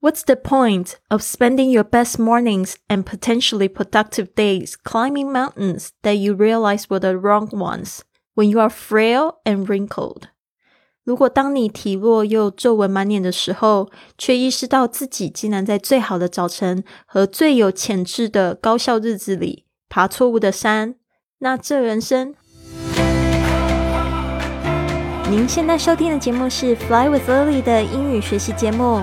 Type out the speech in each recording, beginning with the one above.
What's the point of spending your best mornings and potentially productive days climbing mountains that you realize were the wrong ones when you are frail and wrinkled? 如果当你体弱又皱纹满脸的时候，却意识到自己竟然在最好的早晨和最有潜质的高效日子里爬错误的山，那这人生……您现在收听的节目是《Fly with Lily》的英语学习节目，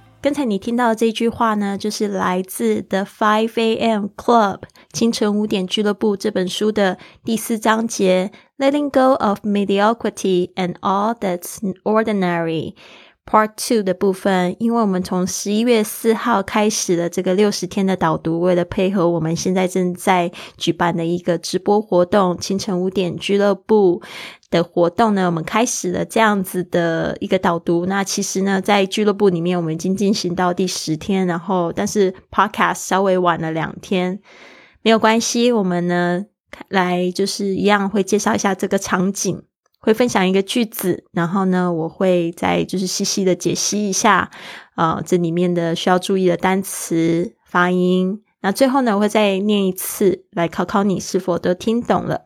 刚才你听到这句话呢，就是来自《The Five A.M. Club》清晨五点俱乐部这本书的第四章节，Letting Go of Mediocrity and All That's Ordinary。Part Two 的部分，因为我们从十一月四号开始了这个六十天的导读，为了配合我们现在正在举办的一个直播活动——清晨五点俱乐部。的活动呢，我们开始了这样子的一个导读。那其实呢，在俱乐部里面，我们已经进行到第十天，然后但是 Podcast 稍微晚了两天，没有关系。我们呢，来就是一样会介绍一下这个场景，会分享一个句子，然后呢，我会再就是细细的解析一下啊，这里面的需要注意的单词发音。那最后呢，我会再念一次，来考考你是否都听懂了。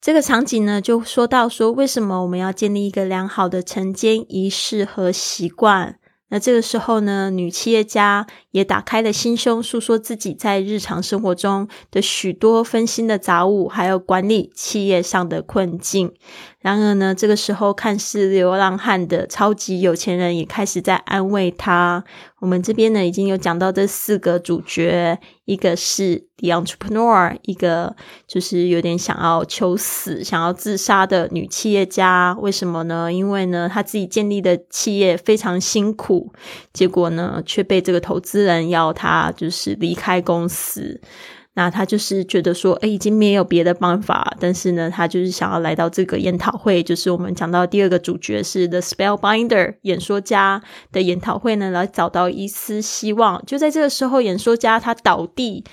这个场景呢，就说到说，为什么我们要建立一个良好的晨间仪式和习惯？那这个时候呢，女企业家也打开了心胸，诉说自己在日常生活中的许多分心的杂物，还有管理企业上的困境。然而呢，这个时候看似流浪汉的超级有钱人也开始在安慰他。我们这边呢，已经有讲到这四个主角，一个是 the entrepreneur，一个就是有点想要求死、想要自杀的女企业家。为什么呢？因为呢，她自己建立的企业非常辛苦，结果呢，却被这个投资人要他就是离开公司。那他就是觉得说，哎，已经没有别的办法，但是呢，他就是想要来到这个研讨会，就是我们讲到第二个主角是 The Spellbinder 演说家的研讨会呢，来找到一丝希望。就在这个时候，演说家他倒地，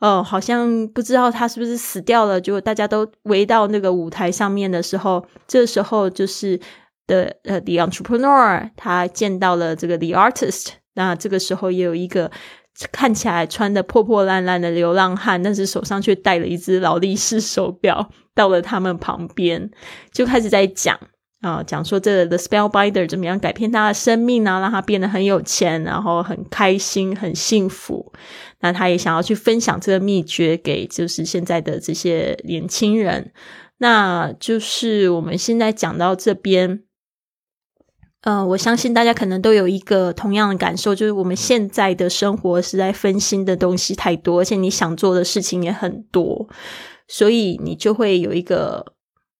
哦，好像不知道他是不是死掉了。就大家都围到那个舞台上面的时候，这时候就是的呃，The Entrepreneur 他见到了这个 The Artist，那这个时候也有一个。看起来穿的破破烂烂的流浪汉，但是手上却戴了一只劳力士手表，到了他们旁边，就开始在讲啊，讲说这个 The Spellbinder 怎么样改变他的生命啊，让他变得很有钱，然后很开心、很幸福。那他也想要去分享这个秘诀给就是现在的这些年轻人。那就是我们现在讲到这边。嗯，我相信大家可能都有一个同样的感受，就是我们现在的生活实在分心的东西太多，而且你想做的事情也很多，所以你就会有一个。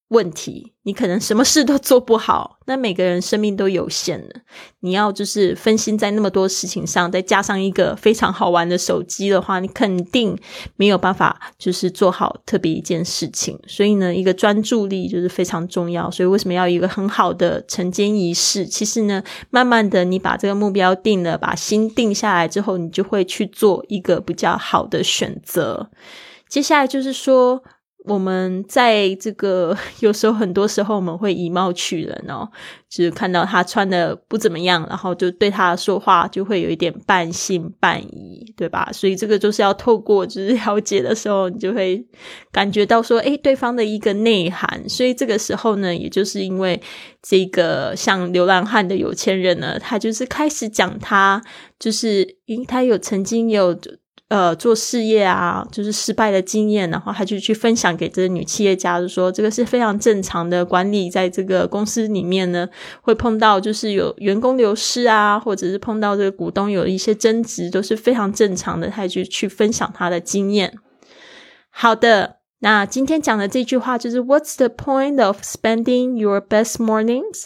问题，你可能什么事都做不好。那每个人生命都有限的，你要就是分心在那么多事情上，再加上一个非常好玩的手机的话，你肯定没有办法就是做好特别一件事情。所以呢，一个专注力就是非常重要。所以为什么要一个很好的晨间仪式？其实呢，慢慢的你把这个目标定了，把心定下来之后，你就会去做一个比较好的选择。接下来就是说。我们在这个 有时候很多时候我们会以貌取人哦，就是看到他穿的不怎么样，然后就对他说话就会有一点半信半疑，对吧？所以这个就是要透过就是了解的时候，你就会感觉到说，诶，对方的一个内涵。所以这个时候呢，也就是因为这个像流浪汉的有钱人呢，他就是开始讲他，就是因他有曾经有。呃，做事业啊，就是失败的经验，然后他就去分享给这个女企业家，就说这个是非常正常的管理，在这个公司里面呢，会碰到就是有员工流失啊，或者是碰到这个股东有一些争执，都是非常正常的。他就去分享他的经验。好的，那今天讲的这句话就是 What's the point of spending your best mornings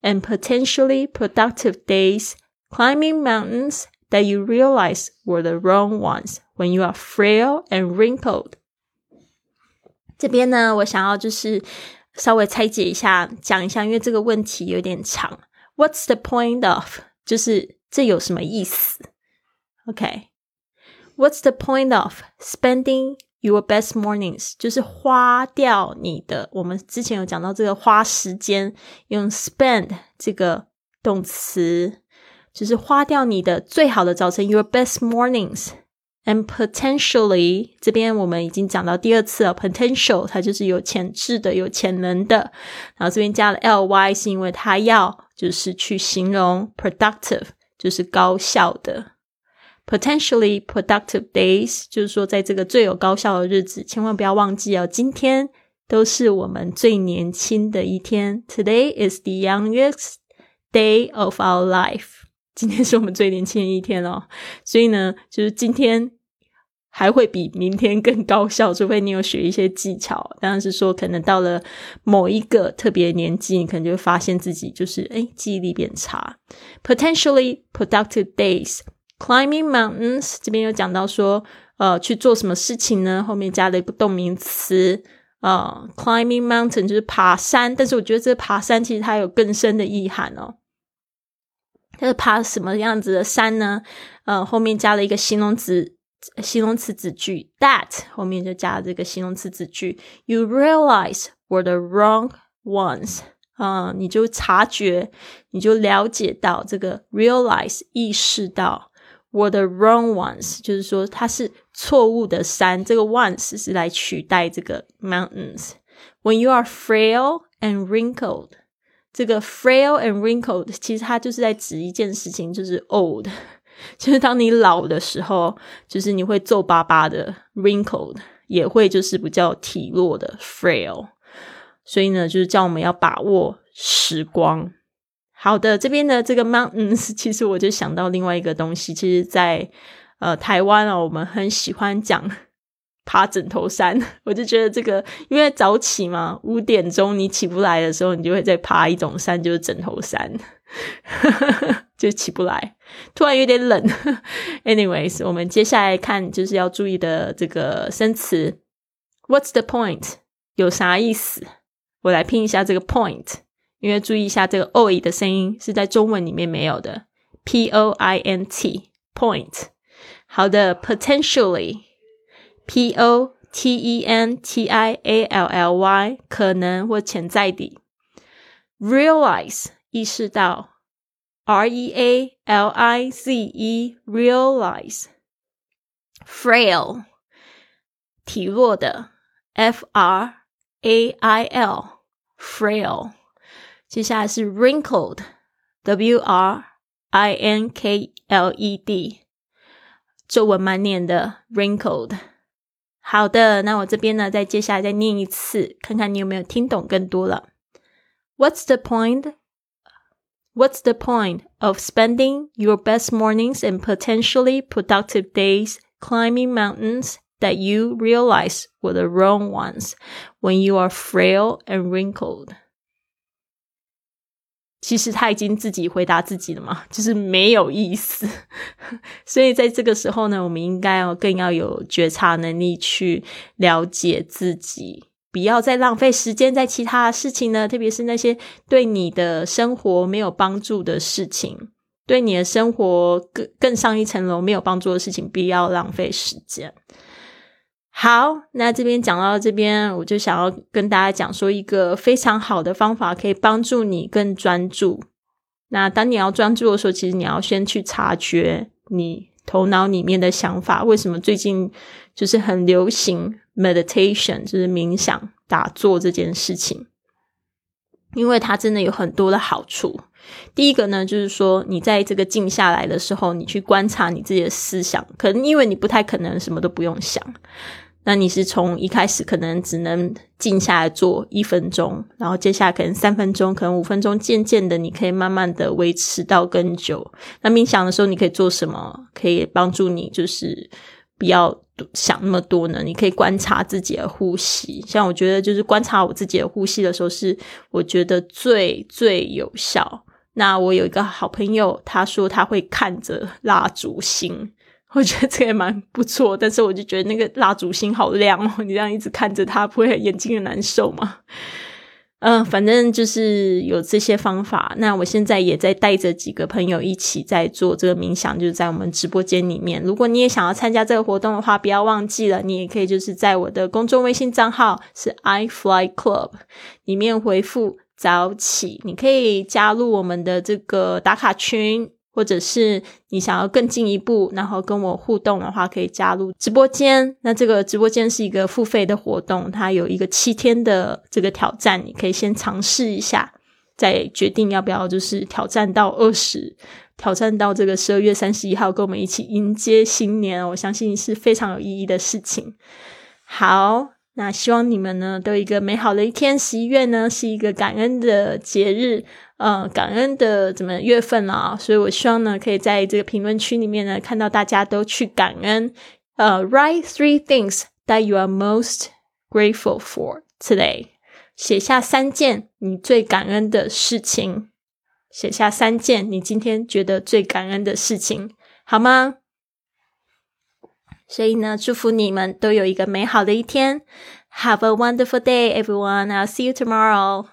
and potentially productive days climbing mountains? that you realize were the wrong ones when you are frail and wrinkled 这边呢，我想要就是稍微拆解一下，讲一下，因为这个问题有点长。What's the point of？就是这有什么意思？OK？What's the point of spending your best mornings？就是花掉你的。我们之前有讲到这个花时间，用 spend 这个动词， 就是花掉你的最好的早晨，your best mornings。And potentially，这边我们已经讲到第二次了。Potential，它就是有潜质的、有潜能的。然后这边加了 ly，是因为它要就是去形容 productive，就是高效的。Potentially productive days，就是说在这个最有高效的日子，千万不要忘记哦，今天都是我们最年轻的一天。Today is the youngest day of our life。 今天是我们最年轻的一天哦，所以呢，就是今天还会比明天更高效，除非你有学一些技巧。当然是说，可能到了某一个特别年纪，你可能就会发现自己就是哎，记忆力变差。Potentially productive days climbing mountains，这边有讲到说，呃，去做什么事情呢？后面加了一个动名词，呃，climbing mountain 就是爬山。但是我觉得这爬山其实它有更深的意涵哦。它是爬什么样子的山呢？呃，后面加了一个形容词，形容词子句 that 后面就加了这个形容词子句。You realize were the wrong ones 啊，你就察觉，你就了解到这个 realize 意识到 were the wrong ones，就是说它是错误的山。这个 ones 是来取代这个 mountains。When you are frail and wrinkled。 这个 frail and wrinkled，其实它就是在指一件事情，就是 old，就是当你老的时候，就是你会皱巴巴的 wrinkled，也会就是比较体弱的 frail。所以呢，就是叫我们要把握时光。好的，这边的这个 mountains，其实我就想到另外一个东西，其实，在呃台湾啊，我们很喜欢讲。爬枕头山，我就觉得这个，因为早起嘛，五点钟你起不来的时候，你就会再爬一种山，就是枕头山，就起不来。突然有点冷。Anyways，我们接下来看就是要注意的这个生词，What's the point？有啥意思？我来拼一下这个 point，因为注意一下这个 o e 的声音是在中文里面没有的，p o i n t point。好的，potentially。P O T E N T I A L L Y 可能或潜在的，realize 意识到，R E A L I Z E realize frail 体弱的，F R A I L frail 接下来是 wrinkled W R I N K L E D 皱纹满脸的 wrinkled。好的，那我这边呢，再接下来再念一次，看看你有没有听懂更多了。What's the point? What's the point of spending your best mornings and potentially productive days climbing mountains that you realize were the wrong ones when you are frail and wrinkled? 其实他已经自己回答自己了嘛，就是没有意思。所以在这个时候呢，我们应该要更要有觉察能力去了解自己，不要再浪费时间在其他事情呢，特别是那些对你的生活没有帮助的事情，对你的生活更更上一层楼没有帮助的事情，不要浪费时间。好，那这边讲到这边，我就想要跟大家讲说一个非常好的方法，可以帮助你更专注。那当你要专注的时候，其实你要先去察觉你头脑里面的想法。为什么最近就是很流行 meditation，就是冥想、打坐这件事情？因为它真的有很多的好处。第一个呢，就是说你在这个静下来的时候，你去观察你自己的思想，可能因为你不太可能什么都不用想。那你是从一开始可能只能静下来做一分钟，然后接下来可能三分钟，可能五分钟，渐渐的你可以慢慢的维持到更久。那冥想的时候你可以做什么？可以帮助你就是不要想那么多呢？你可以观察自己的呼吸，像我觉得就是观察我自己的呼吸的时候，是我觉得最最有效。那我有一个好朋友，他说他会看着蜡烛心。我觉得这也蛮不错。但是我就觉得那个蜡烛心好亮哦，你这样一直看着它，不会眼睛很难受吗？嗯，反正就是有这些方法。那我现在也在带着几个朋友一起在做这个冥想，就是在我们直播间里面。如果你也想要参加这个活动的话，不要忘记了，你也可以就是在我的公众微信账号是 i fly club 里面回复早起，你可以加入我们的这个打卡群。或者是你想要更进一步，然后跟我互动的话，可以加入直播间。那这个直播间是一个付费的活动，它有一个七天的这个挑战，你可以先尝试一下，再决定要不要就是挑战到二十，挑战到这个十二月三十一号，跟我们一起迎接新年。我相信是非常有意义的事情。好。那希望你们呢都有一个美好的一天。十一月呢是一个感恩的节日，呃，感恩的怎么月份啊？所以我希望呢可以在这个评论区里面呢看到大家都去感恩。呃，write three things that you are most grateful for today。写下三件你最感恩的事情。写下三件你今天觉得最感恩的事情，好吗？所以呢，祝福你们都有一个美好的一天。Have a wonderful day, everyone. I'll see you tomorrow.